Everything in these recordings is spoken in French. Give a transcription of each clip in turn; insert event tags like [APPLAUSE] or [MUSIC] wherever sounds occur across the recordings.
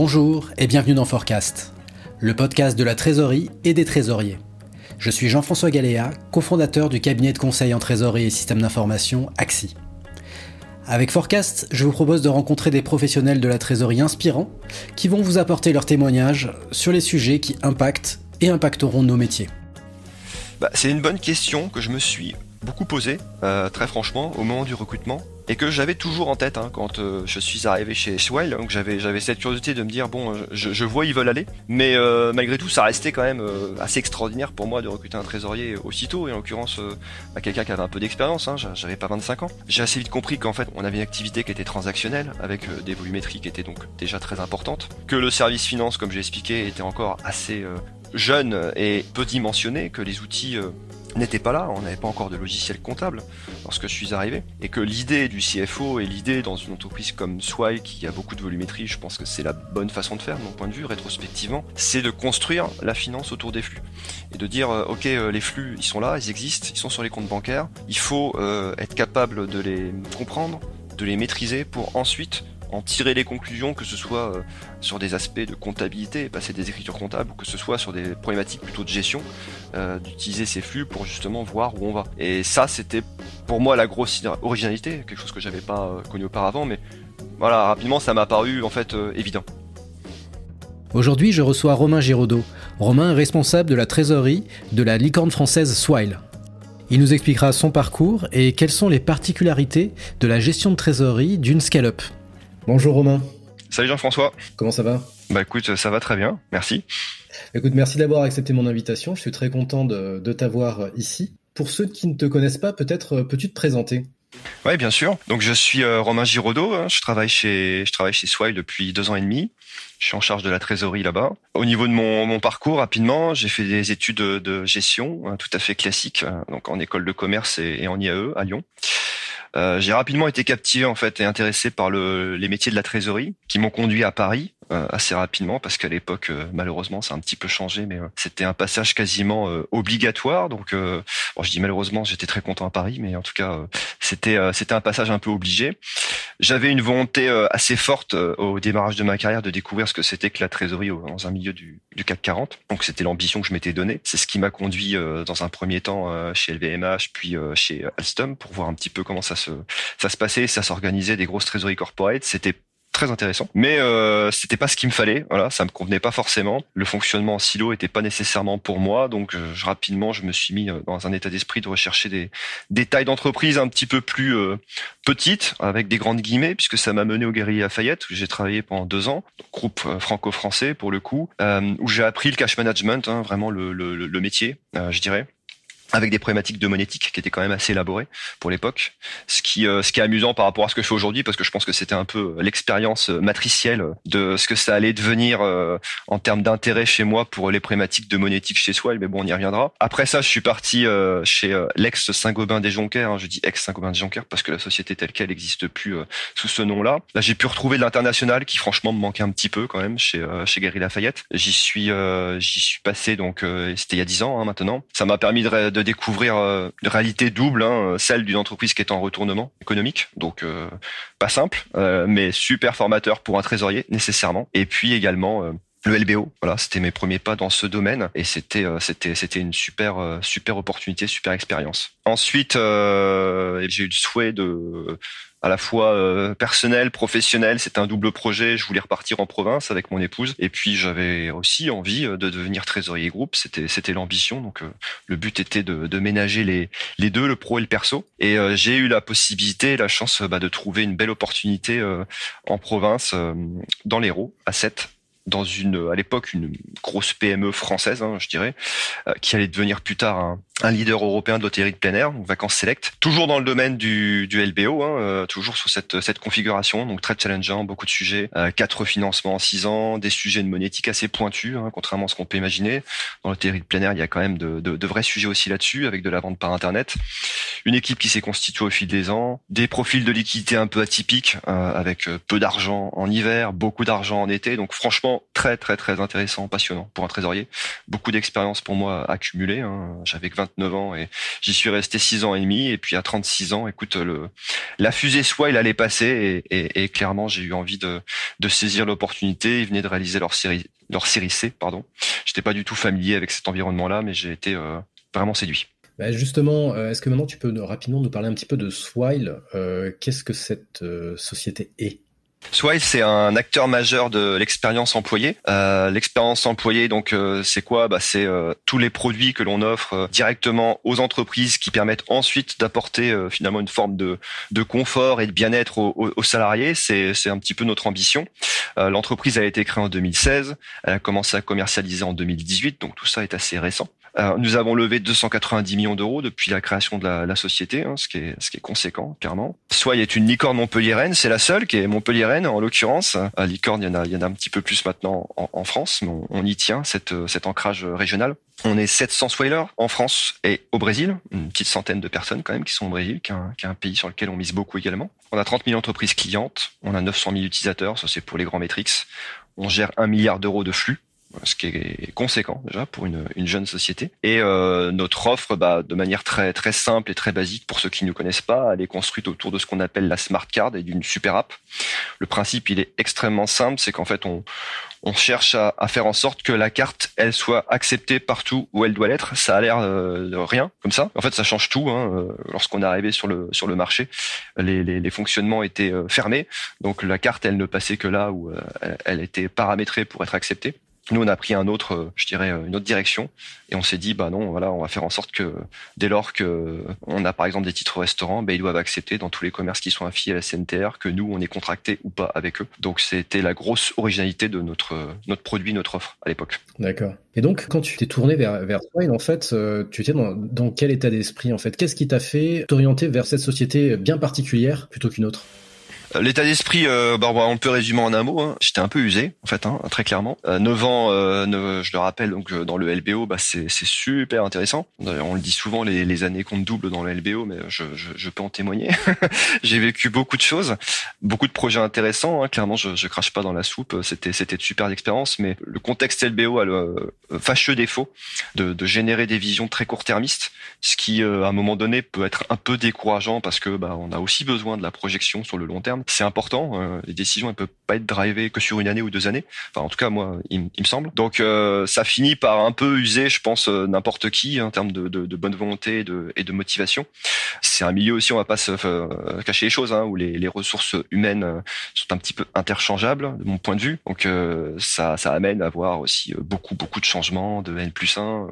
Bonjour et bienvenue dans Forecast, le podcast de la trésorerie et des trésoriers. Je suis Jean-François Galéa, cofondateur du cabinet de conseil en trésorerie et système d'information AXI. Avec Forecast, je vous propose de rencontrer des professionnels de la trésorerie inspirants qui vont vous apporter leurs témoignages sur les sujets qui impactent et impacteront nos métiers. Bah, c'est une bonne question que je me suis beaucoup posée, euh, très franchement, au moment du recrutement et que j'avais toujours en tête hein, quand euh, je suis arrivé chez Swile. Donc j'avais cette curiosité de me dire bon, je, je vois ils veulent aller, mais euh, malgré tout, ça restait quand même euh, assez extraordinaire pour moi de recruter un trésorier aussitôt, et en l'occurrence bah, quelqu'un qui avait un peu d'expérience. Hein, j'avais pas 25 ans. J'ai assez vite compris qu'en fait on avait une activité qui était transactionnelle avec des volumétries qui étaient donc déjà très importantes, que le service finance, comme j'ai expliqué, était encore assez jeune et peu dimensionné, que les outils n'était pas là, on n'avait pas encore de logiciel comptable lorsque je suis arrivé, et que l'idée du CFO et l'idée dans une entreprise comme Swile qui a beaucoup de volumétrie, je pense que c'est la bonne façon de faire de mon point de vue rétrospectivement, c'est de construire la finance autour des flux. Et de dire euh, ok euh, les flux ils sont là, ils existent, ils sont sur les comptes bancaires, il faut euh, être capable de les comprendre, de les maîtriser pour ensuite en tirer les conclusions, que ce soit euh, sur des aspects de comptabilité, passer des écritures comptables, ou que ce soit sur des problématiques plutôt de gestion, euh, d'utiliser ces flux pour justement voir où on va. Et ça, c'était pour moi la grosse originalité, quelque chose que j'avais pas euh, connu auparavant, mais voilà, rapidement, ça m'a paru en fait évident. Aujourd'hui, je reçois Romain Giraudot. Romain est responsable de la trésorerie de la licorne française Swile. Il nous expliquera son parcours et quelles sont les particularités de la gestion de trésorerie d'une scale-up. Bonjour Romain. Salut Jean-François. Comment ça va? Bah écoute, ça va très bien, merci. Écoute, merci d'avoir accepté mon invitation. Je suis très content de, t'avoir ici. Pour ceux qui ne te connaissent pas, peut-être euh, peux-tu te présenter? Oui, bien sûr. Donc je suis euh, Romain Giraudot. Hein. Je travaille chez je travaille chez Swile depuis deux ans et demi. Je suis en charge de la trésorerie là-bas. Au niveau de mon, parcours, rapidement, j'ai fait des études de, gestion hein, tout à fait classiques, hein, donc en école de commerce et, et en IAE à Lyon. Euh, j'ai rapidement été captivé en fait et intéressé par le, les métiers de la trésorerie, qui m'ont conduit à Paris euh, assez rapidement parce qu'à l'époque, euh, malheureusement, ça a un petit peu changé, mais c'était un passage quasiment obligatoire. Donc, bon, je dis malheureusement, j'étais très content à Paris, mais en tout cas, c'était c'était un passage un peu obligé. J'avais une volonté assez forte au démarrage de ma carrière de découvrir ce que c'était que la trésorerie dans un milieu du, du CAC 40. Donc, c'était l'ambition que je m'étais donnée. C'est ce qui m'a conduit dans un premier temps chez LVMH, puis chez Alstom pour voir un petit peu comment ça se ça se passait, ça s'organisait des grosses trésoreries corporate. C'était très intéressant. Mais euh, c'était pas ce qu'il me fallait. Voilà, ça me convenait pas forcément. Le fonctionnement en silo était pas nécessairement pour moi. Donc euh, rapidement, je me suis mis euh, dans un état d'esprit de rechercher des, des tailles d'entreprise un petit peu plus euh, petites, avec des grandes guillemets, puisque ça m'a mené au Guerrier Lafayette où j'ai travaillé pendant deux ans, groupe franco-français pour le coup, où j'ai appris le cash management, hein, vraiment le, le, le métier, je dirais avec des problématiques de monétique qui étaient quand même assez élaborées pour l'époque. Ce qui, euh, ce qui est amusant par rapport à ce que je fais aujourd'hui, parce que je pense que c'était un peu euh, l'expérience euh, matricielle de ce que ça allait devenir en termes d'intérêt chez moi pour les problématiques de monétique chez soi. Mais bon, on y reviendra. Après ça, je suis parti chez l'ex Saint-Gobain des Jonquers. Hein, je dis ex Saint-Gobain des Jonquers parce que la société telle qu'elle n'existe plus sous ce nom-là. Là, j'ai pu retrouver de l'international qui, franchement, me manquait un petit peu quand même chez chez Gary Lafayette. J'y suis j'y suis passé donc c'était il y a dix ans hein, maintenant. Ça m'a permis de découvrir euh, une réalité double, hein, celle d'une entreprise qui est en retournement économique, donc euh, pas simple, euh, mais super formateur pour un trésorier nécessairement. Et puis également le LBO. Voilà, c'était mes premiers pas dans ce domaine et c'était c'était c'était une super super opportunité, super expérience. Ensuite, j'ai eu le souhait de à la fois euh, personnel, professionnel. C'était un double projet. Je voulais repartir en province avec mon épouse. Et puis j'avais aussi envie euh, de devenir trésorier groupe. C'était c'était l'ambition. Donc euh, le but était de, de ménager les les deux, le pro et le perso. Et j'ai eu la possibilité, la chance bah, de trouver une belle opportunité en province, dans l'Hérault, à 7 dans une, à l'époque, une grosse PME française, hein, je dirais, euh, qui allait devenir plus tard un, un leader européen de l'hôtellerie de plein air, donc vacances select, toujours dans le domaine du, du LBO, hein, euh, toujours sur cette, cette configuration, donc très challengeant, beaucoup de sujets, euh, quatre financements en six ans, des sujets de monétique assez pointus, hein, contrairement à ce qu'on peut imaginer. Dans l'hôtellerie de plein air, il y a quand même de, de, de vrais sujets aussi là-dessus, avec de la vente par internet. Une équipe qui s'est constituée au fil des ans, des profils de liquidité un peu atypiques, avec peu d'argent en hiver, beaucoup d'argent en été, donc franchement très très très intéressant, passionnant pour un trésorier. Beaucoup d'expérience pour moi accumulée. Hein. J'avais que 29 ans et j'y suis resté 6 ans et demi. Et puis à 36 ans, écoute, le, la fusée soit il allait passer et, clairement j'ai eu envie de, de saisir l'opportunité. Ils venaient de réaliser leur série leur série C, pardon. J'étais pas du tout familier avec cet environnement-là, mais j'ai été euh, vraiment séduit. Bah justement, euh, est-ce que maintenant tu peux rapidement nous parler un petit peu de Swile euh, Qu'est-ce que cette société est? Swile, c'est un acteur majeur de l'expérience employée. Euh, l'expérience employée, donc, euh, c'est quoi? Bah, C'est euh, tous les produits que l'on offre directement aux entreprises qui permettent ensuite d'apporter finalement une forme de, de confort et de bien-être aux, aux, salariés. C'est, c'est un petit peu notre ambition. L'entreprise a été créée en 2016. Elle a commencé à commercialiser en 2018, donc tout ça est assez récent. Nous avons levé 290 millions d'euros depuis la création de la, la société, hein, ce, qui est, ce qui est conséquent, clairement. Swile est une licorne montpelliéraine, c'est la seule qui est montpelliéraine en l'occurrence. À Licorne, il y en a, il y en a un petit peu plus maintenant en, France, mais on, y tient cette, cet ancrage régional. On est 700 swalers en France et au Brésil, une petite centaine de personnes quand même qui sont au Brésil, qui est un, pays sur lequel on mise beaucoup également. On a 30 000 entreprises clientes, on a 900 000 utilisateurs, ça c'est pour les grands métriques. On gère un milliard d'euros de flux ce qui est conséquent déjà pour une, une jeune société. Et euh, notre offre, bah, de manière très très simple et très basique pour ceux qui ne connaissent pas, elle est construite autour de ce qu'on appelle la smart card et d'une super app. Le principe, il est extrêmement simple, c'est qu'en fait on on cherche à, à, faire en sorte que la carte, elle soit acceptée partout où elle doit l'être. Ça a l'air euh, de rien comme ça. En fait, ça change tout. Hein. Euh, lorsqu'on est arrivé sur le sur le marché, les, les, les fonctionnements étaient fermés, donc la carte, elle ne passait que là où elle était paramétrée pour être acceptée. Nous, on a pris un autre, euh, je dirais, euh, une autre direction, et on s'est dit, bah non, voilà, on va faire en sorte que dès lors que on a par exemple des titres restaurants, bah, ils doivent accepter dans tous les commerces qui sont affiliés à la CNTR que nous, on est contracté ou pas avec eux. Donc c'était la grosse originalité de notre produit, notre offre à l'époque. D'accord. Et donc, quand tu t'es tourné vers vers Swile, en fait, euh, tu étais dans, dans quel état d'esprit en fait? Qu'est-ce qui t'a fait t'orienter vers cette société bien particulière plutôt qu'une autre? euh, l'état d'esprit, euh, bah, on peut résumer en un mot. Hein. J'étais un peu usé, en fait, hein, très clairement. Euh, 9 ans, euh, je le rappelle, donc euh, dans le LBO, bah, c'est super intéressant. On le dit souvent, les, les années comptent double dans le LBO, mais je, je, je peux en témoigner. [LAUGHS] J'ai vécu beaucoup de choses, beaucoup de projets intéressants. Hein. Clairement, je, je crache pas dans la soupe. C'était c'était de super expériences, mais le contexte LBO a le fâcheux défaut de, de générer des visions très court-termistes, ce qui, à un moment donné, peut être un peu décourageant parce que bah, on a aussi besoin de la projection sur le long terme c'est important. Euh, les décisions, elles peuvent pas être drivées que sur une année ou deux années. Enfin, en tout cas, moi, il, me semble. Donc, euh, ça finit par un peu user, je pense, euh, n'importe qui en termes de, bonne volonté et de, motivation. C'est un milieu aussi, on va pas se cacher les choses, hein, où les, ressources humaines sont un petit peu interchangeables, de mon point de vue. Donc, ça, ça amène à avoir aussi beaucoup, beaucoup de changements, de N plus 1.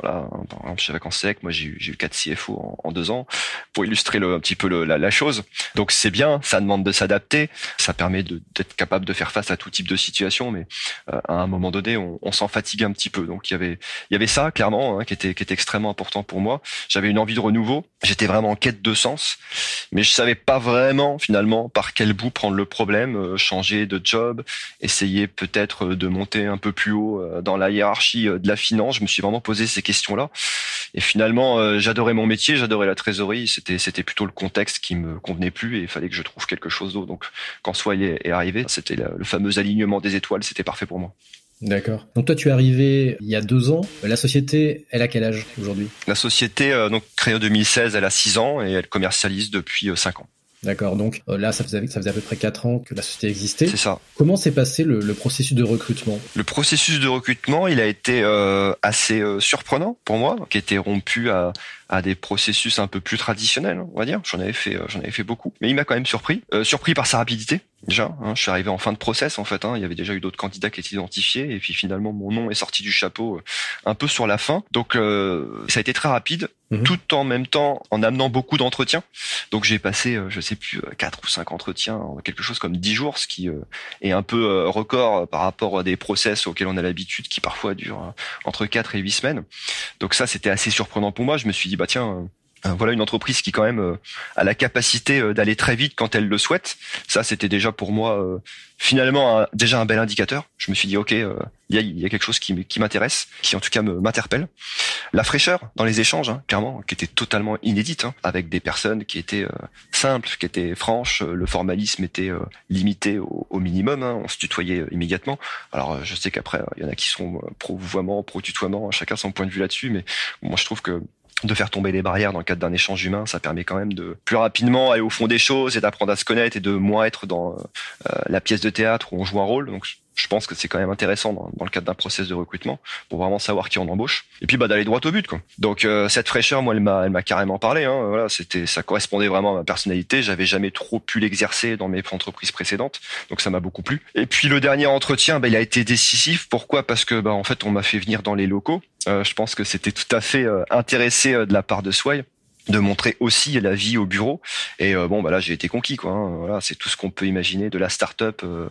voilà, par exemple, chez Vacances Sec, moi, j'ai eu, eu quatre CFO en, en, deux ans pour illustrer un petit peu la, la chose. Donc, c'est bien, ça demande de s'adapter. Ça permet d'être capable de faire face à tout type de situation, mais euh, à un moment donné, on, on s'en fatigue un petit peu. Donc il y avait il y avait ça clairement hein, qui était qui était extrêmement important pour moi. J'avais une envie de renouveau. J'étais vraiment en quête de sens, mais je savais pas vraiment finalement par quel bout prendre le problème, euh, changer de job, essayer peut-être de monter un peu plus haut euh, dans la hiérarchie de la finance. Je me suis vraiment posé ces questions-là. Et finalement, j'adorais mon métier, j'adorais la trésorerie. C'était c'était plutôt le contexte qui me convenait plus et il fallait que je trouve quelque chose donc quand Swile est arrivé, c'était le fameux alignement des étoiles, c'était parfait pour moi. D'accord. Donc toi, tu es arrivé il y a deux ans. La société, elle a quel âge aujourd'hui? La société, euh, donc créée en 2016, elle a six ans et elle commercialise depuis euh, cinq ans. D'accord. Donc euh, là, ça faisait, ça faisait à peu près quatre ans que la société existait. C'est ça. Comment s'est passé le, le, processus de recrutement? Le processus de recrutement, il a été assez surprenant pour moi, qui était rompu à, à des processus un peu plus traditionnels, on va dire. J'en avais fait, j'en avais fait beaucoup, mais il m'a quand même surpris, surpris par sa rapidité déjà. Hein, je suis arrivé en fin de process en fait. Hein, il y avait déjà eu d'autres candidats qui étaient identifiés et puis finalement mon nom est sorti du chapeau euh, un peu sur la fin. Donc euh, ça a été très rapide, mhm. tout en même temps en amenant beaucoup d'entretiens. Donc j'ai passé, euh, je sais plus, quatre ou cinq entretiens en quelque chose comme dix jours, ce qui est un peu record par rapport à des process auxquels on a l'habitude, qui parfois durent entre quatre et huit semaines. Donc ça c'était assez surprenant pour moi. Je me suis dit bah tiens voilà une entreprise qui quand même a la capacité d'aller très vite quand elle le souhaite. Ça, c'était déjà pour moi finalement déjà un bel indicateur. Je me suis dit ok, il y, a, y, a, quelque chose qui, m'intéresse, qui en tout cas m'interpelle. La fraîcheur dans les échanges, hein, clairement, qui était totalement inédite, hein, avec des personnes qui étaient simples, qui étaient franches. Le formalisme était limité au, au minimum. Hein, on se tutoyait immédiatement. Alors je sais qu'après il y en a qui sont pro vouvoiement, pro tutoiement, chacun son point de vue là-dessus, mais moi je trouve que de faire tomber les barrières dans le cadre d'un échange humain, ça permet quand même de plus rapidement aller au fond des choses et d'apprendre à se connaître et de moins être dans euh, la pièce de théâtre où on joue un rôle. Donc je pense que c'est quand même intéressant dans, le cadre d'un process de recrutement pour vraiment savoir qui on embauche et puis bah d'aller droit au but quoi. Donc euh, cette fraîcheur moi elle m'a elle m'a carrément parlé hein. voilà, c'était ça correspondait vraiment à ma personnalité, j'avais jamais trop pu l'exercer dans mes entreprises précédentes. Donc ça m'a beaucoup plu. Et puis le dernier entretien bah, il a été décisif pourquoi? Parce que bah en fait on m'a fait venir dans les locaux. Euh, je pense que c'était tout à fait euh, intéressé de la part de Sway de montrer aussi la vie au bureau. Et euh, bon, bah là, j'ai été conquis, quoi. Hein. Voilà, c'est tout ce qu'on peut imaginer de la start-up euh,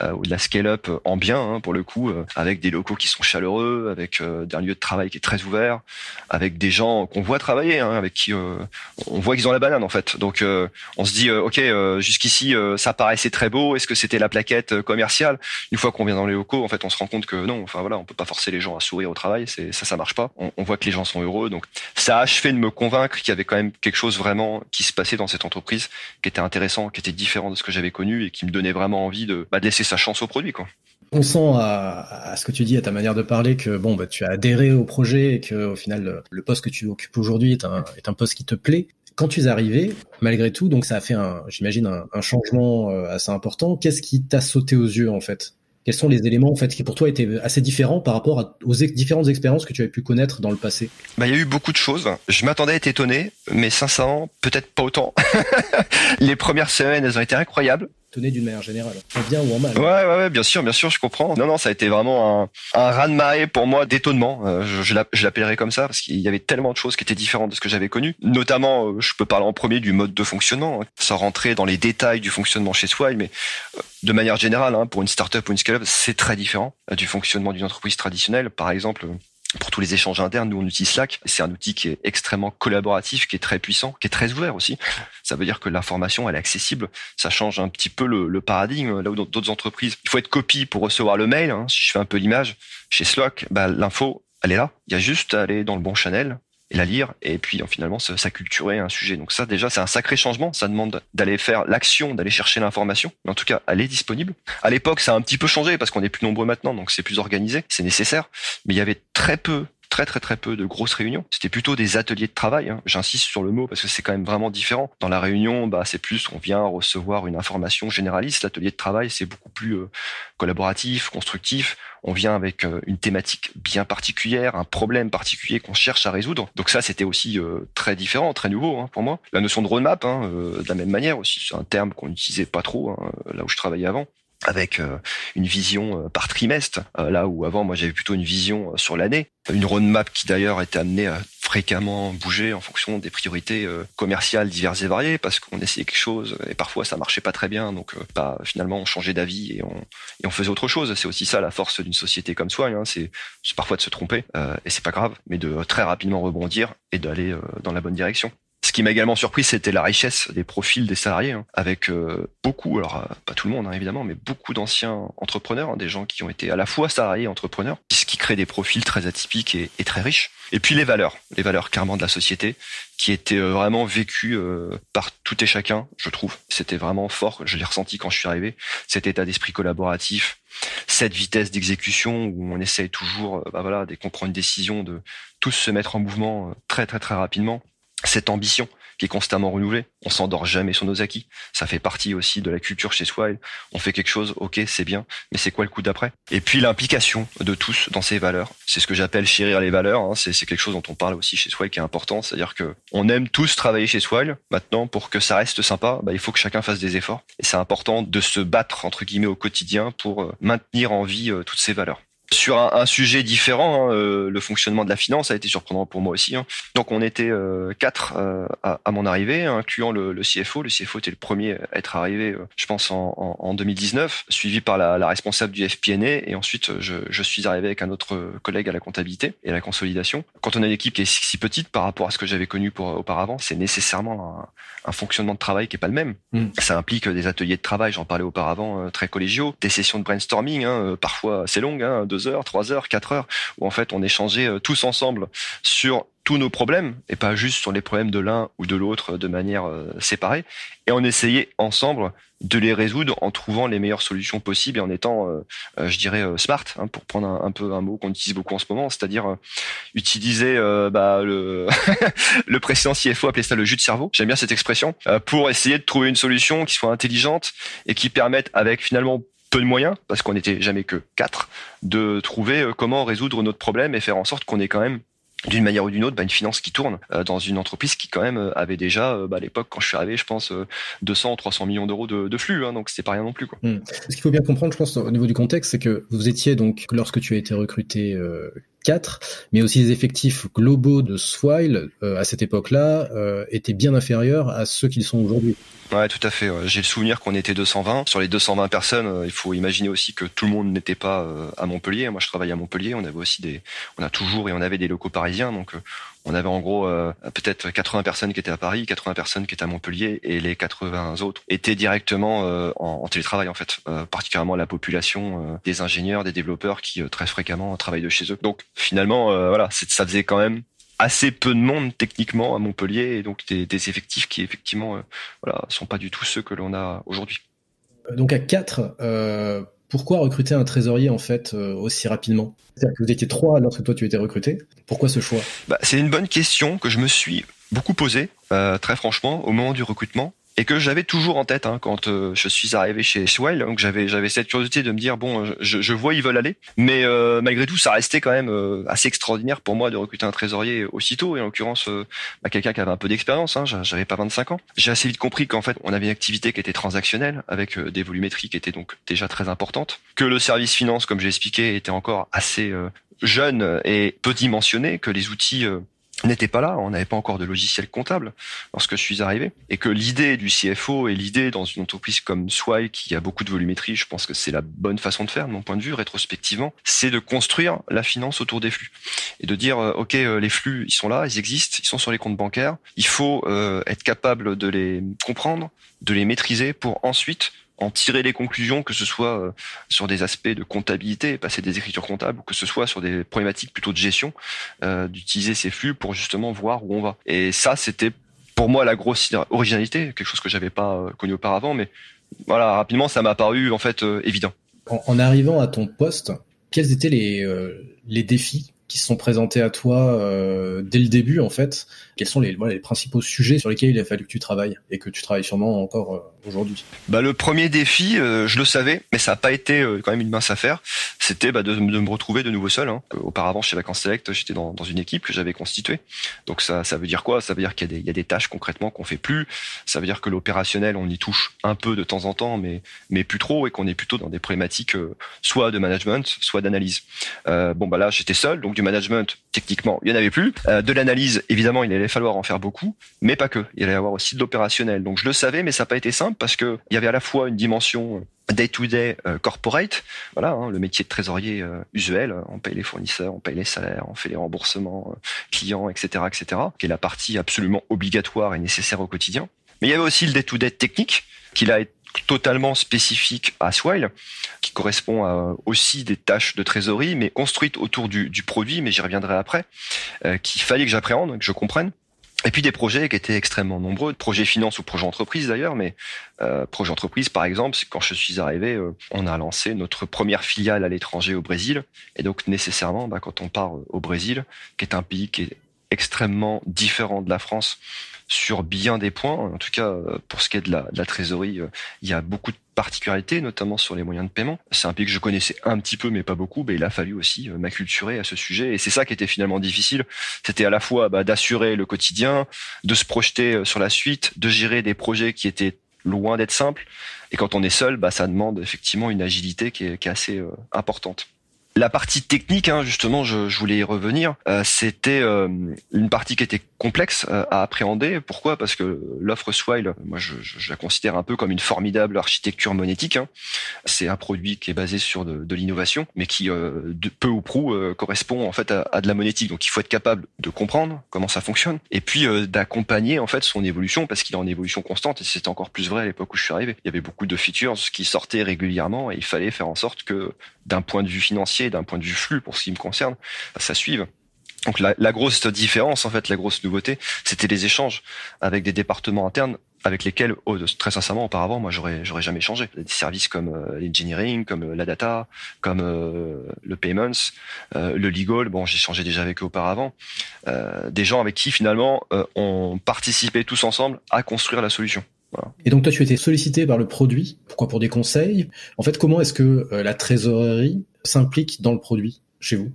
euh, ou de la scale-up en bien, hein, pour le coup, avec des locaux qui sont chaleureux, avec un lieu de travail qui est très ouvert, avec des gens qu'on voit travailler, hein, avec qui on voit qu'ils ont la banane, en fait. Donc, on se dit, ok, jusqu'ici, ça paraissait très beau. Est-ce que c'était la plaquette commerciale? Une fois qu'on vient dans les locaux, en fait, on se rend compte que non. Enfin voilà, on peut pas forcer les gens à sourire au travail. C'est ça, ça marche pas. On, on voit que les gens sont heureux. Donc, ça a achevé de me convaincre qu'il y avait quand même quelque chose vraiment qui se passait dans cette entreprise qui était intéressant, qui était différent de ce que j'avais connu et qui me donnait vraiment envie de, bah, laisser sa chance au produit. On sent à, ce que tu dis, à ta manière de parler, que bon, bah, tu as adhéré au projet et que au final, le poste que tu occupes aujourd'hui est un, poste qui te plaît. Quand tu es arrivé, malgré tout, donc ça a fait, j'imagine, un, un changement euh, assez important. Qu'est-ce qui t'a sauté aux yeux en fait? Quels sont les éléments en fait qui pour toi étaient assez différents par rapport aux différentes expériences que tu avais pu connaître dans le passé? Bah il y a eu beaucoup de choses. Je m'attendais à être étonné, mais 500 peut-être pas autant. [LAUGHS] les premières semaines, elles ont été incroyables d'une manière générale, en bien ou en mal. Ouais, ouais, ouais, bien sûr, bien sûr, je comprends. Non, non, ça a été vraiment un, un raz de marée pour moi d'étonnement. Euh, je, l'appellerais comme ça parce qu'il y avait tellement de choses qui étaient différentes de ce que j'avais connu. Notamment, euh, je peux parler en premier du mode de fonctionnement, hein, sans rentrer dans les détails du fonctionnement chez Swile, mais euh, de manière générale, hein, pour une startup ou une scale-up, c'est très différent du fonctionnement d'une entreprise traditionnelle. Par exemple, pour tous les échanges internes, nous on utilise Slack. C'est un outil qui est extrêmement collaboratif, qui est très puissant, qui est très ouvert aussi. Ça veut dire que l'information elle est accessible. Ça change un petit peu le, paradigme. Là où dans d'autres entreprises, il faut être copie pour recevoir le mail. Hein. Si je fais un peu l'image, chez Slack, bah, l'info elle est là. Il y a juste à aller dans le bon channel, et la lire et puis finalement s'acculturer un sujet. Donc ça déjà c'est un sacré changement, ça demande d'aller faire l'action, d'aller chercher l'information, mais en tout cas elle est disponible. À l'époque ça a un petit peu changé parce qu'on est plus nombreux maintenant, donc c'est plus organisé, c'est nécessaire, mais il y avait très peu très très très peu de grosses réunions. C'était plutôt des ateliers de travail. Hein. J'insiste sur le mot parce que c'est quand même vraiment différent. Dans la réunion, bah c'est plus on vient recevoir une information généraliste. L'atelier de travail c'est beaucoup plus euh, collaboratif, constructif. On vient avec euh, une thématique bien particulière, un problème particulier qu'on cherche à résoudre. Donc ça c'était aussi euh, très différent, très nouveau hein, pour moi. La notion de roadmap, hein, de la même manière aussi, c'est un terme qu'on n'utilisait pas trop là où je travaillais avant avec euh, une vision euh, par trimestre, euh, là où avant moi j'avais plutôt une vision sur l'année, une roadmap qui d'ailleurs était amenée à fréquemment bouger en fonction des priorités commerciales diverses et variées, parce qu'on essayait quelque chose et parfois ça marchait pas très bien, donc bah, finalement on changeait d'avis et on, et on faisait autre chose. C'est aussi ça la force d'une société comme soi, hein, c'est parfois de se tromper et c'est pas grave, mais de très rapidement rebondir et d'aller dans la bonne direction. Ce qui m'a également surpris, c'était la richesse des profils des salariés, hein, avec euh, beaucoup, alors euh, pas tout le monde hein, évidemment, mais beaucoup d'anciens entrepreneurs, hein, des gens qui ont été à la fois salariés et entrepreneurs, ce qui crée des profils très atypiques et, très riches. Et puis les valeurs, les valeurs clairement de la société, qui étaient euh, vraiment vécues par tout et chacun, je trouve. C'était vraiment fort, je l'ai ressenti quand je suis arrivé, cet état d'esprit collaboratif, cette vitesse d'exécution où on essaye toujours, bah voilà, dès qu'on prend une décision, de tous se mettre en mouvement très très très rapidement cette ambition qui est constamment renouvelée. On s'endort jamais sur nos acquis. Ça fait partie aussi de la culture chez Swile. On fait quelque chose, ok, c'est bien, mais c'est quoi le coup d'après? Et puis l'implication de tous dans ces valeurs. C'est ce que j'appelle chérir les valeurs. Hein. C'est, quelque chose dont on parle aussi chez Swile qui est important. C'est-à-dire que on aime tous travailler chez Swile. Maintenant, pour que ça reste sympa, bah, il faut que chacun fasse des efforts. Et c'est important de se battre entre guillemets au quotidien pour euh, maintenir en vie euh, toutes ces valeurs. Sur un, sujet différent. Hein, euh, le fonctionnement de la finance a été surprenant pour moi aussi. Hein. Donc on était euh, quatre euh, à, à, mon arrivée, incluant le, le, CFO. Le CFO était le premier à être arrivé, je pense, en, en, en 2019, suivi par la, la, responsable du FPNA. Et ensuite, je, je, suis arrivé avec un autre collègue à la comptabilité et à la consolidation. Quand on a une équipe qui est si petite par rapport à ce que j'avais connu pour, auparavant, c'est nécessairement un, un, fonctionnement de travail qui est pas le même. Mm. Ça implique des ateliers de travail, j'en parlais auparavant, très collégiaux, des sessions de brainstorming, hein, parfois assez longues, hein, heures, trois heures, quatre heures, où en fait on échangeait euh, tous ensemble sur tous nos problèmes et pas juste sur les problèmes de l'un ou de l'autre de manière euh, séparée. Et on essayait ensemble de les résoudre en trouvant les meilleures solutions possibles et en étant euh, je dirais smart hein, pour prendre un, peu un mot qu'on utilise beaucoup en ce moment c'est-à-dire utiliser bah, le [LAUGHS] le précédent CFO appelait ça le jus de cerveau. J'aime bien cette expression pour essayer de trouver une solution qui soit intelligente et qui permette avec finalement peu de moyens, parce qu'on n'était jamais que quatre, de trouver euh, comment résoudre notre problème et faire en sorte qu'on ait quand même d'une manière ou d'une autre, bah, une finance qui tourne euh, dans une entreprise qui quand même euh, avait déjà, bah, à l'époque, quand je suis arrivé, je pense 200, 300 millions d'euros de, flux, hein, donc c'était pas rien non plus. Quoi. Hmm. Ce qu'il faut bien comprendre, je pense, au niveau du contexte, c'est que vous étiez donc, lorsque tu as été recruté, 4, mais aussi les effectifs globaux de Swile euh, à cette époque-là euh, étaient bien inférieurs à ceux qu'ils sont aujourd'hui. Ouais, tout à fait. J'ai le souvenir qu'on était 220. Sur les 220 personnes, euh, il faut imaginer aussi que tout le monde n'était pas à Montpellier. Moi, je travaille à Montpellier. On avait aussi des, on a toujours et on avait des locaux parisiens, donc on avait en gros euh, peut-être 80 personnes qui étaient à Paris, 80 personnes qui étaient à Montpellier, et les 80 autres étaient directement euh, en, télétravail en fait, euh, particulièrement la population des ingénieurs, des développeurs qui très fréquemment travaillent de chez eux. Donc finalement, voilà, ça faisait quand même assez peu de monde techniquement à Montpellier, et donc des, des effectifs qui effectivement, voilà, sont pas du tout ceux que l'on a aujourd'hui. Donc à 4, pourquoi recruter un trésorier en fait euh, aussi rapidement? C'est-à-dire que vous étiez trois lorsque toi tu étais recruté. Pourquoi ce choix? Bah, C'est une bonne question que je me suis beaucoup posée, euh, très franchement, au moment du recrutement et que j'avais toujours en tête hein, quand euh, je suis arrivé chez Swile. Donc j'avais j'avais cette curiosité de me dire bon, je, je vois ils veulent aller, mais euh, malgré tout, ça restait quand même euh, assez extraordinaire pour moi de recruter un trésorier aussitôt. Et en l'occurrence, bah, quelqu'un qui avait un peu d'expérience. Hein, j'avais pas 25 ans. J'ai assez vite compris qu'en fait, on avait une activité qui était transactionnelle avec des volumétries qui étaient donc déjà très importantes, que le service finance, comme j'ai expliqué, était encore assez jeune et peu dimensionné, que les outils n'était pas là, on n'avait pas encore de logiciel comptable lorsque je suis arrivé, et que l'idée du CFO et l'idée dans une entreprise comme Swile qui a beaucoup de volumétrie, je pense que c'est la bonne façon de faire de mon point de vue rétrospectivement, c'est de construire la finance autour des flux. Et de dire euh, ok euh, les flux ils sont là, ils existent, ils sont sur les comptes bancaires, il faut euh, être capable de les comprendre, de les maîtriser pour ensuite en tirer les conclusions, que ce soit euh, sur des aspects de comptabilité, passer des écritures comptables, ou que ce soit sur des problématiques plutôt de gestion, euh, d'utiliser ces flux pour justement voir où on va. Et ça, c'était pour moi la grosse originalité, quelque chose que j'avais pas euh, connu auparavant, mais voilà, rapidement, ça m'a paru en fait évident. En, arrivant à ton poste, quels étaient les, les défis qui se sont présentés à toi euh, dès le début en fait Quels sont les, principaux sujets sur lesquels il a fallu que tu travailles et que tu travailles sûrement encore euh, aujourd'hui? Bah le premier défi, euh, je le savais, mais ça n'a pas été quand même une mince affaire. C'était bah, de, me retrouver de nouveau seul. Hein. Auparavant chez Vacances Select, j'étais dans, une équipe que j'avais constituée. Donc ça, ça veut dire quoi? Ça veut dire qu'il y, a des tâches concrètement qu'on fait plus. Ça veut dire que l'opérationnel, on y touche un peu de temps en temps, mais mais plus trop, et qu'on est plutôt dans des problématiques soit de management, soit d'analyse. bon bah là, j'étais seul, donc management, techniquement, il n'y en avait plus. Euh, de l'analyse, évidemment, il allait falloir en faire beaucoup, mais pas que. Il allait y avoir aussi de l'opérationnel. Donc je le savais, mais ça n'a pas été simple parce que il y avait à la fois une dimension day-to-day euh, corporate, voilà, hein, le métier de trésorier euh, usuel, on paye les fournisseurs, on paye les salaires, on fait les remboursements clients, etc., etc., qui est la partie absolument obligatoire et nécessaire au quotidien. Mais il y avait aussi le day-to-day technique, qui a été totalement spécifique à Swile, qui correspond à aussi des tâches de trésorerie, mais construites autour du, du produit, mais j'y reviendrai après, euh, qu'il fallait que j'appréhende, que je comprenne. Et puis des projets qui étaient extrêmement nombreux, projets finance ou projets entreprise d'ailleurs, mais euh, projet entreprise par exemple, quand je suis arrivé, euh, on a lancé notre première filiale à l'étranger au Brésil, et donc nécessairement, bah, quand on part au Brésil, qui est un pays qui est extrêmement différent de la France sur bien des points. En tout cas, euh, pour ce qui est de la, de la trésorerie, euh, il y a beaucoup de particularités, notamment sur les moyens de paiement. C'est un pays que je connaissais un petit peu, mais pas beaucoup. Mais il a fallu aussi euh, m'acculturer à ce sujet. Et c'est ça qui était finalement difficile. C'était à la fois bah, d'assurer le quotidien, de se projeter sur la suite, de gérer des projets qui étaient loin d'être simples. Et quand on est seul, bah, ça demande effectivement une agilité qui est, qui est assez importante. La partie technique, hein, justement, je, je, voulais y revenir. Euh, c'était euh, une partie qui était complexe euh, à appréhender. Pourquoi? Parce que l'offre Swile, moi, je, je, la considère un peu comme une formidable architecture monétique. Hein. C'est un produit qui est basé sur de, de l'innovation, mais qui, de peu ou prou, correspond en fait à, à, de la monétique. Donc, il faut être capable de comprendre comment ça fonctionne, et puis d'accompagner en fait son évolution, parce qu'il est en évolution constante. Et c'était encore plus vrai à l'époque où je suis arrivé. Il y avait beaucoup de features qui sortaient régulièrement, et il fallait faire en sorte que, d'un point de vue financier d'un point de vue flux pour ce qui me concerne, ça suive. Donc la, la, grosse différence, en fait, la grosse nouveauté, c'était les échanges avec des départements internes avec lesquels, oh, très sincèrement, auparavant, moi, j'aurais, j'aurais jamais changé. Des services comme euh, l'engineering, comme euh, la data, comme euh, le payments, le legal. Bon, j'ai changé déjà avec eux auparavant. des gens avec qui finalement on participait tous ensemble à construire la solution. Et donc toi, tu étais sollicité par le produit. Pourquoi Pour des conseils? En fait, comment est-ce que la trésorerie s'implique dans le produit chez vous?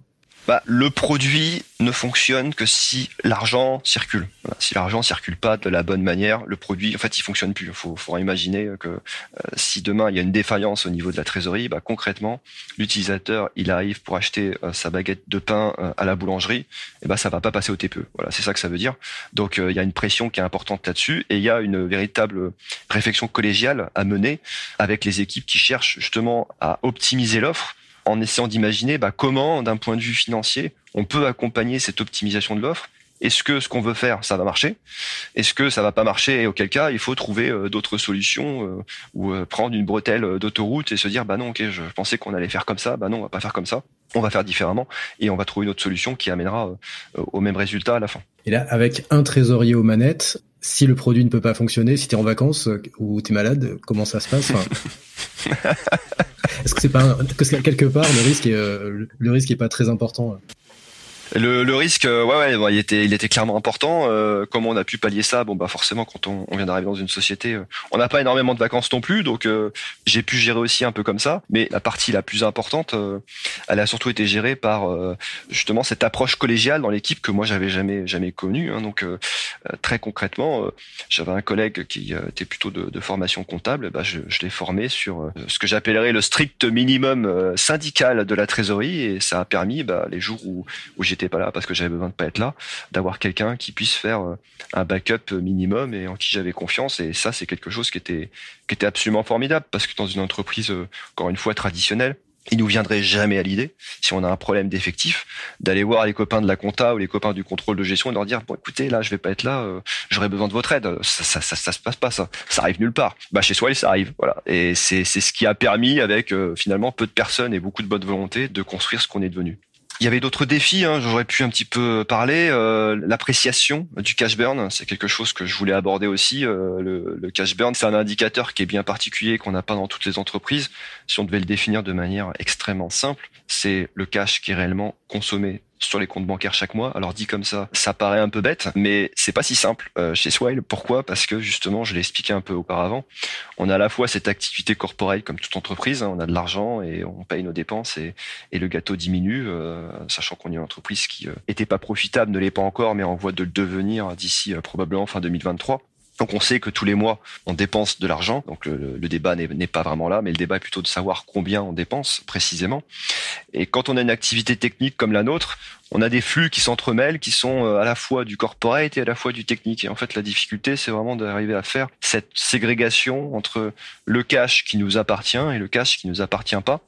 Bah, le produit ne fonctionne que si l'argent circule. Si l'argent circule pas de la bonne manière, le produit, en fait, il fonctionne plus. Il faut, imaginer que euh, si demain il y a une défaillance au niveau de la trésorerie, bah, concrètement, l'utilisateur, il arrive pour acheter euh, sa baguette de pain euh, à la boulangerie, et bah ça va pas passer au TPE. Voilà, c'est ça que ça veut dire. Donc il y a une pression qui est importante là-dessus, et il y a une véritable réflexion collégiale à mener avec les équipes qui cherchent justement à optimiser l'offre en essayant d'imaginer bah, comment, d'un point de vue financier, on peut accompagner cette optimisation de l'offre. Est-ce que ce qu'on veut faire, ça va marcher? Est-ce que ça va pas marcher? Et auquel cas il faut trouver euh, d'autres solutions euh, ou euh, prendre une bretelle d'autoroute et se dire bah non ok je pensais qu'on allait faire comme ça bah non on va pas faire comme ça on va faire différemment et on va trouver une autre solution qui amènera au même résultat à la fin. Et là avec un trésorier aux manettes, si le produit ne peut pas fonctionner, si tu es en vacances ou tu es malade, comment ça se passe? [LAUGHS] Est-ce que c'est pas que quelque part le risque est euh, le risque est pas très important le, le, risque, euh, ouais, ouais, il était, il était clairement important. Euh, comment on a pu pallier ça? Bon, bah forcément, quand on, vient d'arriver dans une société, euh, on n'a pas énormément de vacances non plus, donc euh, j'ai pu gérer aussi un peu comme ça. Mais la partie la plus importante, elle a surtout été gérée par justement cette approche collégiale dans l'équipe que moi j'avais jamais, jamais connue. Hein, donc très concrètement, j'avais un collègue qui était plutôt de, de formation comptable. Bah, je, je l'ai formé sur ce que j'appellerais le strict minimum syndical de la trésorerie, et ça a permis bah, les jours où, où j'ai pas là parce que j'avais besoin de pas être là, d'avoir quelqu'un qui puisse faire euh, un backup minimum et en qui j'avais confiance. Et ça, c'est quelque chose qui était qui était absolument formidable parce que dans une entreprise euh, encore une fois traditionnelle, il nous viendrait jamais à l'idée, si on a un problème d'effectif, d'aller voir les copains de la compta ou les copains du contrôle de gestion et leur dire bon écoutez là je vais pas être là, euh, j'aurais besoin de votre aide. Ça, ça, se passe pas ça, ça arrive nulle part. Bah chez soi ça arrive, voilà. Et c'est c'est ce qui a permis avec finalement peu de personnes et beaucoup de bonne volonté de construire ce qu'on est devenu. Il y avait d'autres défis, hein, j'aurais pu un petit peu parler. Euh, L'appréciation du cash burn, c'est quelque chose que je voulais aborder aussi. Euh, le, le, cash burn, c'est un indicateur qui est bien particulier, qu'on n'a pas dans toutes les entreprises. Si on devait le définir de manière extrêmement simple, c'est le cash qui est réellement consommé sur les comptes bancaires chaque mois. Alors dit comme ça, ça paraît un peu bête, mais c'est pas si simple euh, chez Swile. Pourquoi? Parce que justement, je l'ai expliqué un peu auparavant, on a à la fois cette activité corporelle comme toute entreprise, hein, on a de l'argent et on paye nos dépenses et, et le gâteau diminue, euh, sachant qu'on est une entreprise qui euh, était pas profitable, ne l'est pas encore, mais en voie de le devenir d'ici probablement fin 2023. Donc on sait que tous les mois, on dépense de l'argent. Donc le, débat n'est pas vraiment là, mais le débat est plutôt de savoir combien on dépense précisément. Et quand on a une activité technique comme la nôtre, on a des flux qui s'entremêlent, qui sont euh, à la fois du corporate et à la fois du technique. Et en fait, la difficulté, c'est vraiment d'arriver à faire cette ségrégation entre le cash qui nous appartient et le cash qui nous appartient pas,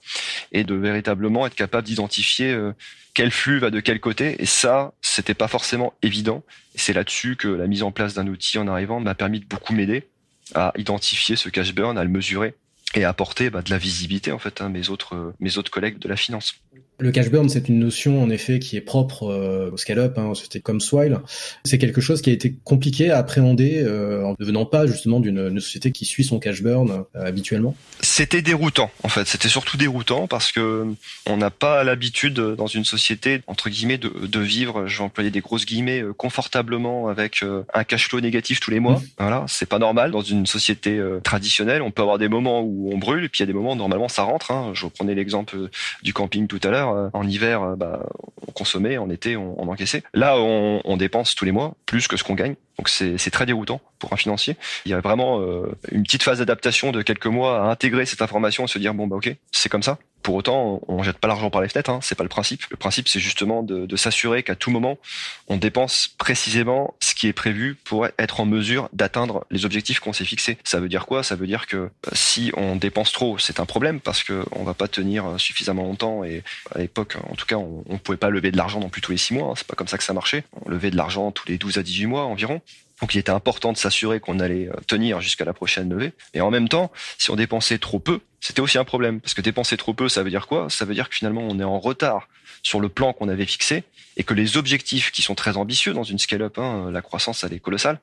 et de véritablement être capable d'identifier euh, quel flux va de quel côté. Et ça, c'était pas forcément évident. C'est là-dessus que la mise en place d'un outil en arrivant m'a permis de beaucoup m'aider à identifier ce cash burn, à le mesurer et à apporter bah, de la visibilité en fait à mes autres mes autres collègues de la finance. Le cash burn, c'est une notion en effet qui est propre euh, au scale-up, hein, c'était comme Swile. C'est quelque chose qui a été compliqué à appréhender euh, en ne devenant pas justement d'une société qui suit son cash burn euh, habituellement. C'était déroutant en fait. C'était surtout déroutant parce que on n'a pas l'habitude dans une société entre guillemets de, de vivre. Je vais employer des grosses guillemets confortablement avec un cash flow négatif tous les mois. Mmh. Voilà, c'est pas normal dans une société traditionnelle. On peut avoir des moments où on brûle et puis il y a des moments où normalement ça rentre. Hein. Je reprenais l'exemple du camping tout à l'heure euh, en hiver, euh, bah, on consommait, en été, on, encaissait. Là, on, dépense tous les mois plus que ce qu'on gagne. Donc c'est très déroutant pour un financier. Il y a vraiment euh, une petite phase d'adaptation de quelques mois à intégrer cette information et se dire bon bah ok c'est comme ça. Pour autant, on jette pas l'argent par les fenêtres, hein, c'est pas le principe. Le principe, c'est justement de, s'assurer qu'à tout moment, on dépense précisément ce qui est prévu pour être en mesure d'atteindre les objectifs qu'on s'est fixés. Ça veut dire quoi? Ça veut dire que euh, si on dépense trop, c'est un problème parce que on va pas tenir suffisamment longtemps. Et à l'époque, en tout cas, on, on pouvait pas lever de l'argent non plus tous les six mois. Hein, c'est pas comme ça que ça marchait. On levait de l'argent tous les 12 à 18 mois environ. Donc il était important de s'assurer qu'on allait euh, tenir jusqu'à la prochaine levée. Et en même temps, si on dépensait trop peu, c'était aussi un problème. Parce que dépenser trop peu, ça veut dire quoi? Ça veut dire que finalement, on est en retard sur le plan qu'on avait fixé et que les objectifs qui sont très ambitieux dans une scale-up, hein, la croissance, elle est colossale,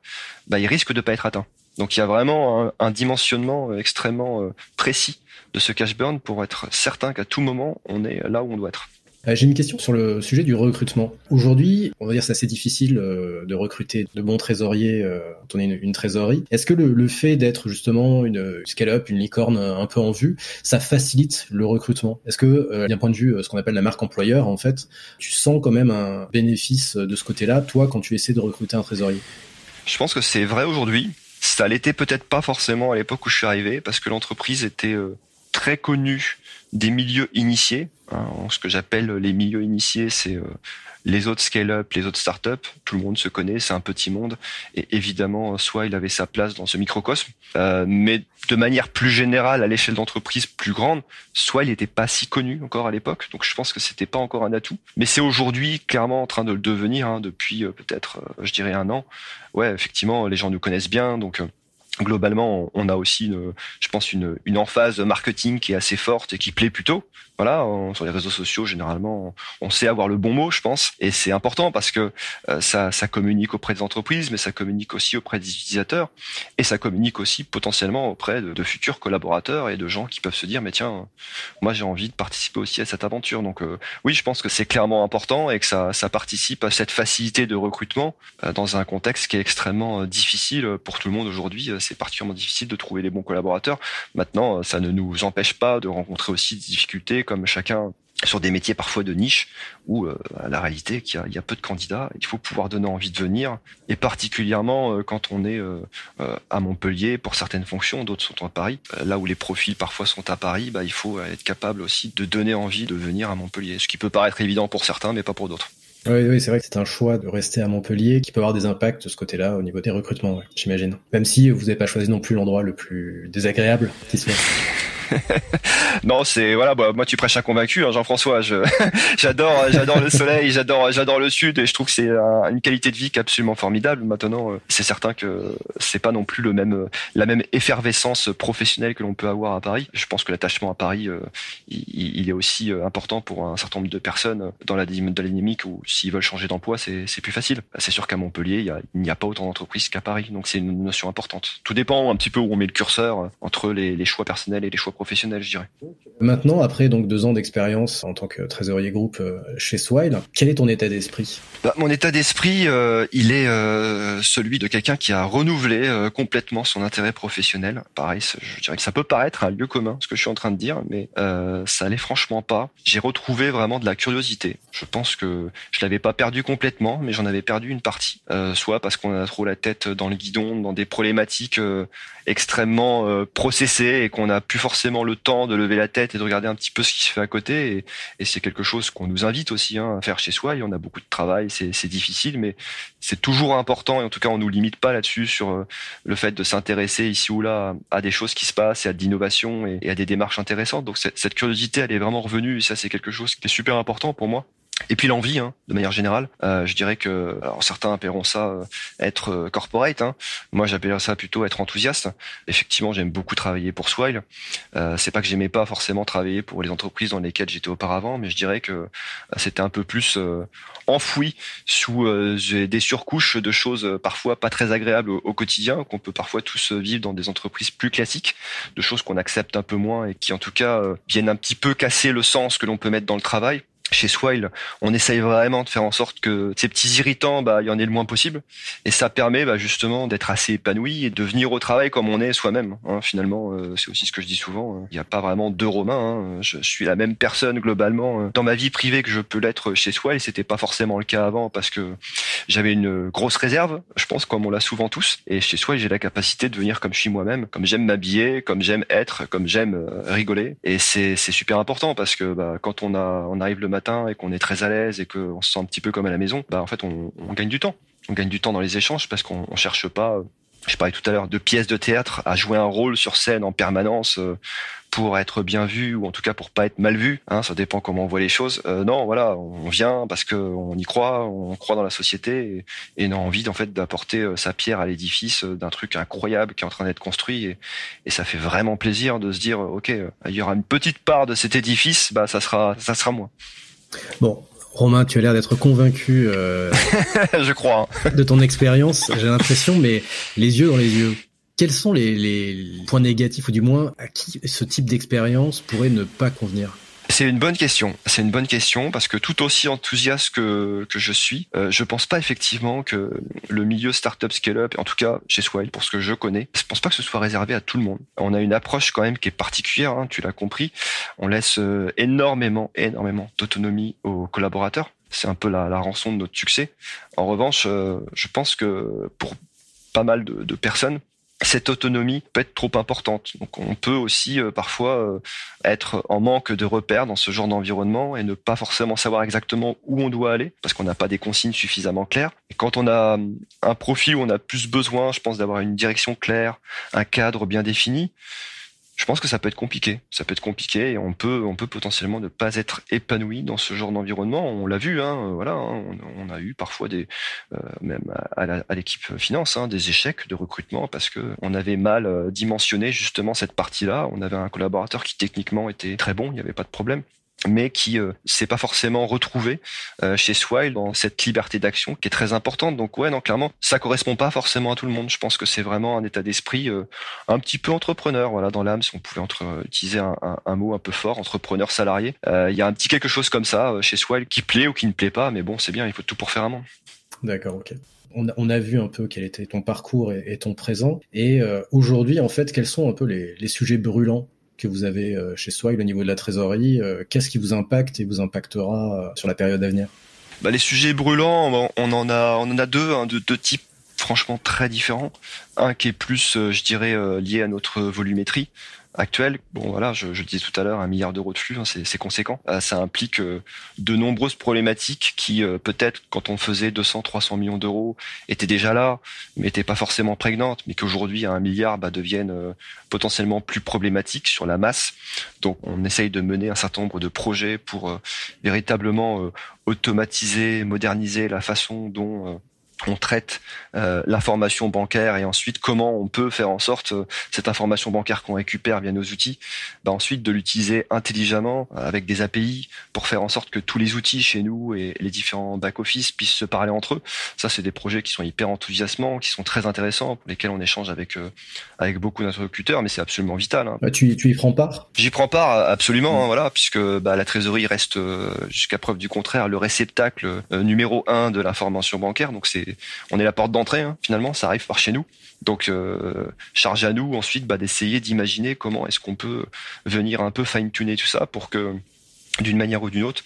bah, ils risquent de pas être atteints. Donc il y a vraiment un, dimensionnement euh, extrêmement euh, précis de ce cash burn pour être certain qu'à tout moment, on est là où on doit être. Euh, j'ai une question sur le sujet du recrutement. Aujourd'hui, on va dire c'est assez difficile euh, de recruter de bons trésoriers euh, quand on est une, trésorerie. Est-ce que le, fait d'être justement une scale-up, une licorne un peu en vue, ça facilite le recrutement? Est-ce que d'un point de vue ce qu'on appelle la marque employeur, en fait, tu sens quand même un bénéfice de ce côté-là, toi, quand tu essaies de recruter un trésorier? Je pense que c'est vrai aujourd'hui. Ça l'était peut-être pas forcément à l'époque où je suis arrivé, parce que l'entreprise était très connue des milieux initiés. Hein, ce que j'appelle les milieux initiés, c'est euh, les autres scale-up, les autres start-up. Tout le monde se connaît, c'est un petit monde. Et évidemment, soit il avait sa place dans ce microcosme, euh, mais de manière plus générale, à l'échelle d'entreprise plus grande, soit il n'était pas si connu encore à l'époque. Donc je pense que c'était pas encore un atout. Mais c'est aujourd'hui clairement en train de le devenir hein, depuis euh, peut-être, je dirais, un an. Ouais, effectivement, les gens nous connaissent bien, donc globalement, on a aussi, je pense, une, une emphase marketing qui est assez forte et qui plaît plutôt. Voilà, sur les réseaux sociaux, généralement, on sait avoir le bon mot, je pense, et c'est important parce que euh, ça, ça communique auprès des entreprises, mais ça communique aussi auprès des utilisateurs, et ça communique aussi potentiellement auprès de, futurs collaborateurs et de gens qui peuvent se dire, mais tiens, moi j'ai envie de participer aussi à cette aventure. Donc euh, oui, je pense que c'est clairement important et que ça, ça participe à cette facilité de recrutement euh, dans un contexte qui est extrêmement difficile pour tout le monde aujourd'hui c'est particulièrement difficile de trouver les bons collaborateurs. Maintenant, ça ne nous empêche pas de rencontrer aussi des difficultés comme chacun sur des métiers parfois de niche où euh, la réalité qu'il y, a peu de candidats, il faut pouvoir donner envie de venir et particulièrement euh, quand on est euh, à Montpellier pour certaines fonctions, d'autres sont à Paris. là où les profils parfois sont à Paris, bah, il faut être capable aussi de donner envie de venir à Montpellier, ce qui peut paraître évident pour certains mais pas pour d'autres. Oui, oui c'est vrai que c'est un choix de rester à Montpellier qui peut avoir des impacts de ce côté-là au niveau des recrutements, j'imagine. Même si vous n'avez pas choisi non plus l'endroit le plus désagréable qui soit. Non, c'est voilà, bah, moi tu prêches un convaincu, hein, Jean-François. [LAUGHS] j'adore, j'adore le soleil, j'adore, j'adore le sud, et je trouve que c'est une qualité de vie qui est absolument formidable. Maintenant, euh, c'est certain que c'est pas non plus le même, la même effervescence professionnelle que l'on peut avoir à Paris. Je pense que l'attachement à Paris, euh, il, est aussi euh, important pour un certain nombre de personnes dans la, dynamique où s'ils veulent changer d'emploi, c'est plus facile. C'est sûr qu'à Montpellier, il n'y a, pas autant d'entreprises qu'à Paris, donc c'est une notion importante. Tout dépend un petit peu où on met le curseur entre les, les choix personnels et les choix professionnel, je dirais. Maintenant, après donc deux ans d'expérience en tant que trésorier groupe euh, chez Swile, quel est ton état d'esprit? Bah, Mon état d'esprit, euh, il est euh, celui de quelqu'un qui a renouvelé complètement son intérêt professionnel. Pareil, je dirais que ça peut paraître un lieu commun, ce que je suis en train de dire, mais ça allait franchement pas. J'ai retrouvé vraiment de la curiosité. Je pense que je l'avais pas perdu complètement, mais j'en avais perdu une partie. soit parce qu'on a trop la tête dans le guidon, dans des problématiques extrêmement processées et qu'on a plus forcément le temps de lever la tête et de regarder un petit peu ce qui se fait à côté. Et, c'est quelque chose qu'on nous invite aussi hein, à faire chez soi. Y en a beaucoup de travail, c'est difficile, mais c'est toujours important. Et en tout cas, on nous limite pas là-dessus sur euh, le fait de s'intéresser ici ou là à des choses qui se passent et à de l'innovation et, à des démarches intéressantes. Donc cette curiosité, elle est vraiment revenue. Et ça, c'est quelque chose qui est super important pour moi. Et puis l'envie, hein, de manière générale. Euh, je dirais que, alors certains appelleront ça euh, être euh, corporate. Hein. Moi, j'appellerais ça plutôt être enthousiaste. Effectivement, j'aime beaucoup travailler pour Swile. Euh, c'est pas que j'aimais pas forcément travailler pour les entreprises dans lesquelles j'étais auparavant, mais je dirais que c'était un peu plus enfoui sous des surcouches de choses parfois pas très agréables au, au quotidien, qu'on peut parfois tous vivre dans des entreprises plus classiques, de choses qu'on accepte un peu moins et qui en tout cas viennent un petit peu casser le sens que l'on peut mettre dans le travail chez Swile, on essaye vraiment de faire en sorte que ces petits irritants, bah, il y en ait le moins possible. Et ça permet bah, justement d'être assez épanoui et de venir au travail comme on est soi-même. Hein. Finalement, euh, c'est aussi ce que je dis souvent. Hein. Il n'y a pas vraiment deux Romains. Hein. Je, suis la même personne globalement euh, dans ma vie privée que je peux l'être chez Swile. C'était pas forcément le cas avant parce que j'avais une grosse réserve, je pense, comme on l'a souvent tous. Et chez Swile, j'ai la capacité de venir comme je suis moi-même, comme j'aime m'habiller, comme j'aime être, comme j'aime euh, rigoler. Et c'est super important parce que bah, quand on, a, on arrive le matin et qu'on est très à l'aise et qu'on se sent un petit peu comme à la maison, bah en fait on, gagne du temps. On gagne du temps dans les échanges parce qu'on cherche pas je parlais tout à l'heure de pièces de théâtre à jouer un rôle sur scène en permanence euh, pour être bien vu ou en tout cas pour pas être mal vu. Hein, ça dépend comment on voit les choses. Euh, non, voilà, on vient parce que on y croit, on croit dans la société et, et on a envie en fait d'apporter euh, sa pierre à l'édifice d'un truc incroyable qui est en train d'être construit et, et, ça fait vraiment plaisir de se dire ok, il y aura une petite part de cet édifice, bah ça sera ça sera moi. Bon, Romain, tu as l'air d'être convaincu. Euh, [LAUGHS] je crois. De ton expérience, j'ai l'impression, mais les yeux dans les yeux. Quels sont les, les points négatifs, ou du moins à qui ce type d'expérience pourrait ne pas convenir? C'est une bonne question. C'est une bonne question parce que tout aussi enthousiaste que, que je suis, euh, je pense pas effectivement que le milieu startup scale-up, en tout cas chez Swile, pour ce que je connais, je pense pas que ce soit réservé à tout le monde. On a une approche quand même qui est particulière, hein, tu l'as compris. On laisse euh, énormément, énormément d'autonomie aux collaborateurs. C'est un peu la, rançon de notre succès. En revanche, euh, je pense que pour pas mal de personnes, cette autonomie peut être trop importante. Donc on peut aussi euh, parfois euh, être en manque de repères dans ce genre d'environnement et ne pas forcément savoir exactement où on doit aller parce qu'on n'a pas des consignes suffisamment claires. Et quand on a un profil où on a plus besoin, je pense, d'avoir une direction claire, un cadre bien défini, je pense que ça peut être compliqué. Ça peut être compliqué et on peut, on peut potentiellement ne pas être épanoui dans ce genre d'environnement. On l'a vu, hein, voilà, hein, on, a eu parfois des, euh, même à, l'équipe finance, hein, des échecs de recrutement parce que on avait mal euh, dimensionné justement cette partie-là. On avait un collaborateur qui techniquement était très bon, il n'y avait pas de problème mais qui euh, s'est pas forcément retrouvé euh, chez Swile dans cette liberté d'action qui est très importante. Donc ouais, non, clairement, ça correspond pas forcément à tout le monde. Je pense que c'est vraiment un état d'esprit euh, un petit peu entrepreneur. Voilà, dans l'âme, si on pouvait utiliser un, mot un peu fort, entrepreneur salarié. Il y a un petit quelque chose comme ça chez Swile qui plaît ou qui ne plaît pas, mais bon, c'est bien. Il faut tout pour faire un monde. D'accord, ok. On a, vu un peu quel était ton parcours et, ton présent. Et aujourd'hui, en fait, quels sont un peu les sujets brûlants que vous avez euh, chez Swile au niveau de la trésorerie. Euh, qu'est-ce qui vous impacte et vous impactera euh, sur la période à venir? Bah, Les sujets brûlants, on en a, on en a deux, hein, de deux types franchement très différents. Un qui est plus, je dirais, lié à notre volumétrie, actuel, bon voilà, je, je le disais tout à l'heure, un milliard d'euros de flux, hein, c'est conséquent. Euh, ça implique euh, de nombreuses problématiques qui euh, peut-être quand on faisait 200, 300 millions d'euros étaient déjà là, mais n'étaient pas forcément prégnantes, mais qu'aujourd'hui à un milliard bah, deviennent potentiellement plus problématiques sur la masse. Donc on essaye de mener un certain nombre de projets pour véritablement automatiser, moderniser la façon dont on traite euh, l'information bancaire et ensuite comment on peut faire en sorte euh, cette information bancaire qu'on récupère via nos outils, bah ensuite de l'utiliser intelligemment avec des API pour faire en sorte que tous les outils chez nous et les différents back-office puissent se parler entre eux. Ça, c'est des projets qui sont hyper enthousiasmants, qui sont très intéressants, pour lesquels on échange avec euh, avec beaucoup d'interlocuteurs, mais c'est absolument vital. Hein. Bah, tu, tu y prends part? J'y prends part absolument, hein, voilà, puisque bah, la trésorerie reste jusqu'à preuve du contraire le réceptacle numéro un de l'information bancaire, donc c'est on est la porte d'entrée hein, finalement, ça arrive par chez nous. Donc euh, charge à nous ensuite bah, d'essayer d'imaginer comment est-ce qu'on peut venir un peu fine tuner tout ça pour que d'une manière ou d'une autre,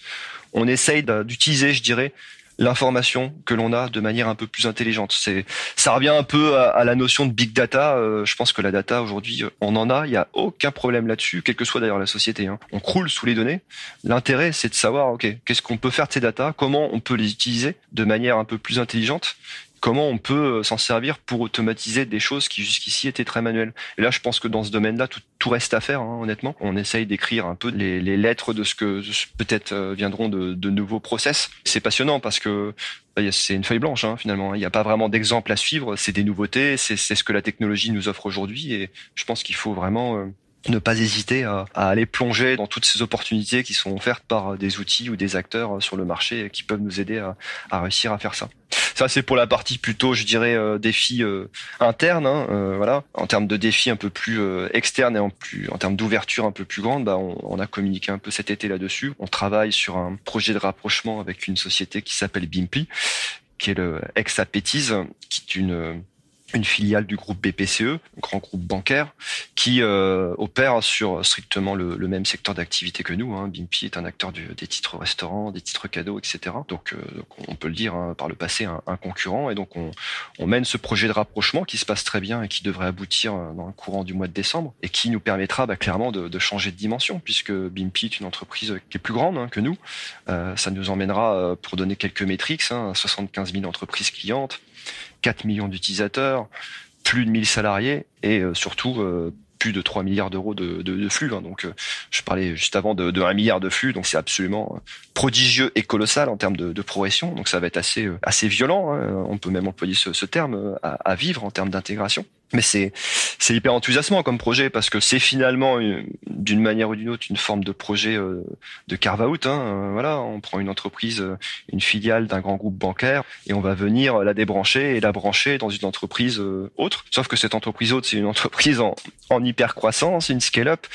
on essaye d'utiliser, je dirais, l'information que l'on a de manière un peu plus intelligente. C'est, ça revient un peu à, la notion de big data. Euh, je pense que la data aujourd'hui, on en a. Il y a aucun problème là-dessus, quelle que soit d'ailleurs la société. Hein. On croule sous les données. L'intérêt, c'est de savoir, ok, qu'est-ce qu'on peut faire de ces data, comment on peut les utiliser de manière un peu plus intelligente? Comment on peut euh, s'en servir pour automatiser des choses qui jusqu'ici étaient très manuelles. Et là, je pense que dans ce domaine-là, tout, reste à faire, hein, honnêtement. On essaye d'écrire un peu les, lettres de ce que peut-être euh, viendront de, nouveaux process. C'est passionnant parce que bah, c'est une feuille blanche hein, finalement. Il n'y a pas vraiment d'exemple à suivre. C'est des nouveautés, c'est ce que la technologie nous offre aujourd'hui. Et je pense qu'il faut vraiment euh, ne pas hésiter à, à, aller plonger dans toutes ces opportunités qui sont offertes par des outils ou des acteurs sur le marché qui peuvent nous aider à, à réussir à faire ça. ça c'est pour la partie plutôt, je dirais, euh, défis euh, internes. Hein, euh, voilà, en termes de défis un peu plus externes et en plus, en termes d'ouverture un peu plus grande, bah, on, on, a communiqué un peu cet été là-dessus. On travaille sur un projet de rapprochement avec une société qui s'appelle Bimply, qui est le ex-Appétise, qui est une une filiale du groupe BPCE, grand groupe bancaire, qui euh, opère sur strictement le, le même secteur d'activité que nous. Hein. Bimpy est un acteur du, des titres restaurants, des titres cadeaux, etc. Donc, euh, on peut le dire hein, par le passé, un, un, concurrent. Et donc on, on, mène ce projet de rapprochement qui se passe très bien et qui devrait aboutir euh, dans le courant du mois de décembre et qui nous permettra bah, clairement de, de, changer de dimension puisque Bimpy est une entreprise qui est plus grande hein, que nous. Euh, ça nous emmènera, pour donner quelques métriques, hein, 75 000 entreprises clientes, 4 millions d'utilisateurs, plus de 1000 salariés et euh, surtout euh, plus de 3 milliards d'euros de, flux. Hein. Donc, euh, je parlais juste avant de, de 1 milliard de flux, donc c'est absolument prodigieux et colossal en termes de, progression. Donc, ça va être assez violent. Hein. On peut même employer ce, ce terme à, vivre en termes d'intégration. Mais c'est c'est hyper enthousiasmant comme projet parce que c'est finalement d'une manière ou d'une autre une forme de projet euh, de carve out. Hein. Euh, voilà, on prend une entreprise, euh, une filiale d'un grand groupe bancaire et on va venir la débrancher et la brancher dans une entreprise autre. Sauf que cette entreprise autre, c'est une entreprise en, en hyper croissance, une scale up,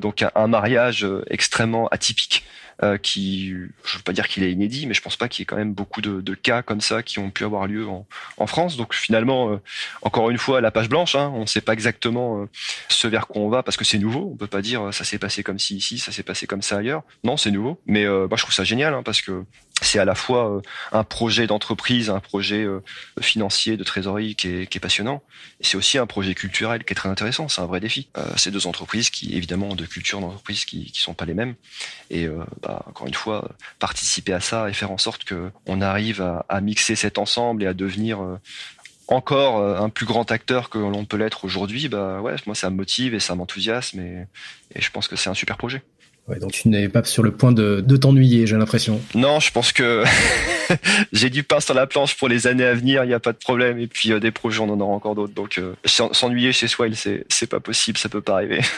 donc un mariage extrêmement atypique euh, qui, je veux pas dire qu'il est inédit, mais je pense pas qu'il y ait quand même beaucoup de, cas comme ça qui ont pu avoir lieu en, France. Donc finalement, euh, encore une fois, la page blanche, hein, on ne sait pas exactement euh, ce vers quoi on va parce que c'est nouveau. On peut pas dire ça s'est passé comme ci ici, ça s'est passé comme ça ailleurs. Non, c'est nouveau. Mais moi, je trouve ça génial hein, parce que c'est à la fois un projet d'entreprise, un projet financier de trésorerie qui est, qui est passionnant, c'est aussi un projet culturel qui est très intéressant. C'est un vrai défi. Euh, c'est deux entreprises qui, évidemment, ont deux cultures d'entreprise qui, qui sont pas les mêmes, et euh, bah, encore une fois, participer à ça et faire en sorte que on arrive à, à mixer cet ensemble et à devenir encore un plus grand acteur que l'on peut l'être aujourd'hui, bah ouais, moi ça me motive et ça m'enthousiasme et, et je pense que c'est un super projet. Ouais, donc tu n'es pas sur le point de, de t'ennuyer, j'ai l'impression. Non, je pense que [LAUGHS] j'ai du pain sur la planche pour les années à venir, il n'y a pas de problème. Et puis euh, des projets, on en aura encore d'autres. Donc euh, s'ennuyer chez Swile, c'est c'est pas possible, ça peut pas arriver. [LAUGHS]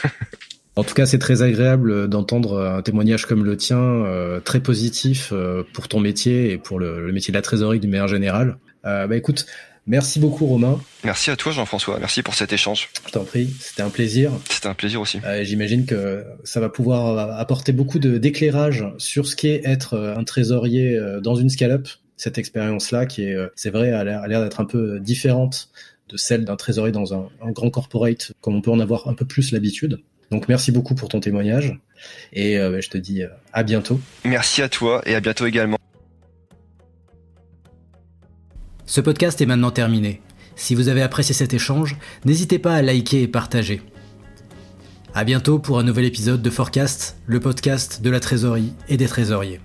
En tout cas, c'est très agréable d'entendre un témoignage comme le tien, euh, très positif euh, pour ton métier et pour le, le, métier de la trésorerie d'une manière générale. Euh, bah écoute, Merci beaucoup Romain. Merci à toi Jean-François, merci pour cet échange. Je t'en prie, c'était un plaisir. C'était un plaisir aussi. Euh, J'imagine que ça va pouvoir apporter beaucoup d'éclairage sur ce qu'est être un trésorier dans une scale-up. Cette expérience-là qui est, c'est vrai, a l'air d'être un peu différente de celle d'un trésorier dans un, un, grand corporate, comme on peut en avoir un peu plus l'habitude. Donc merci beaucoup pour ton témoignage et euh, je te dis à bientôt. Merci à toi et à bientôt également. Ce podcast est maintenant terminé. Si vous avez apprécié cet échange, n'hésitez pas à liker et partager. À bientôt pour un nouvel épisode de Forecast, le podcast de la trésorerie et des trésoriers.